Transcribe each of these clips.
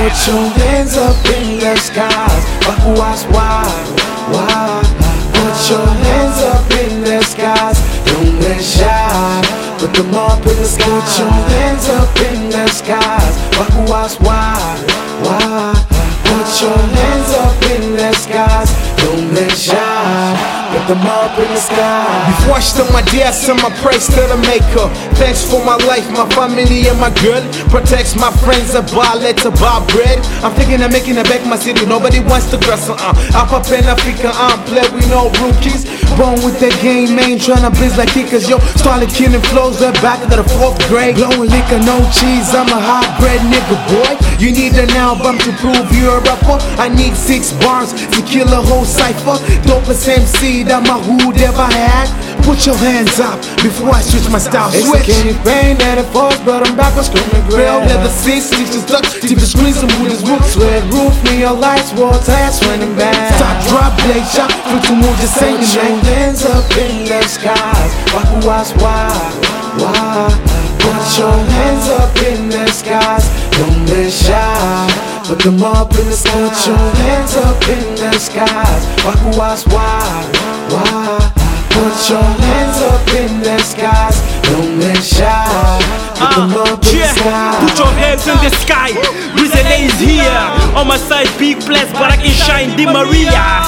Put your hands up in the skies. Bakuwas wide, wide. Put your hands up in the skies. Don't get shy. Put them up in the sky. Put your hands up in the skies. Bakuwas wide, wide. Put your hands up in the skies. Don't get shy. Put them up in the sky. Before I start my day, I send my praise to the maker. Thanks for my life, my family, and my girl. Protects my friends, a bar, let to buy bread. I'm thinking of making it back my city. Nobody wants to dress uh. Up up in Africa, I'm play with no rookies. Born with that game, trying to biz like kickers. Yo, started killing flows, that back to the fourth grade. Blowing liquor, no cheese, I'm a hot bread nigga, boy. You need an album to prove you're a rapper. I need six bars to kill a whole cipher. Dopest MC that my hood ever had. Put your hands up before I switch my style. It's Switch. candy pain that it falls, but I'm back on screaming grill. leather seats, stitches stuck, deep the screens and wood is roots. Sweat roof, neon lights, wall tires running back. Stop, drop, blade shot, flip to move, just saying Put your name. hands up in the skies. Bakuwas wide, wide. Put your hands up in the skies. Don't be shy. Put them up in the sky. Put your hands up in the skies. Bakuwas wide, wide. Put your hands up in the skies. Don't let shy. Put them up in the sky. put your hands in the sky. Reason is here. On my side, big place, but I can shine Di Maria.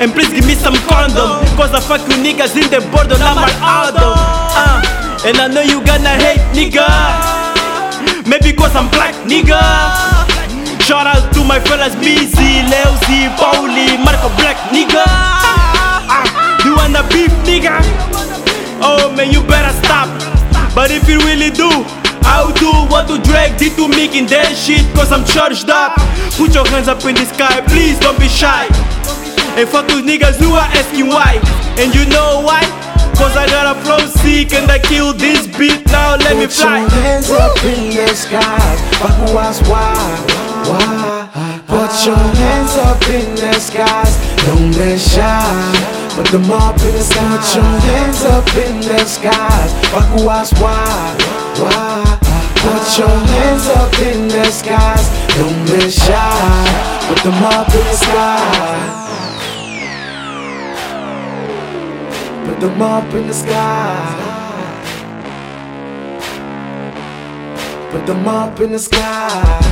And please give me some condom. Cause I fuck you niggas in the border, not my album. Uh, and I know you gonna hate, nigga. Maybe cause I'm black, nigga. Shout out to my fellas, Busy, Lleuzzy, Pauli, Marco Black, nigga. But if you really do, I'll do what to drag did to making that shit, cause I'm charged up. Put your hands up in the sky, please don't be shy. And fuck those niggas who are asking why. And you know why? Cause I got a flow sick and I kill this beat. Now let me fly Put your hands up in the sky Fuck skies. Bakuwas why, wide. Put your hands up in the skies. Don't be shy. Put them up in the sky. Put your hands up in the skies. Bakuwas wide, wide. Put your hands up in the skies. Don't be shy. Put them up in the sky. Put them up in the sky. Put them up in the sky.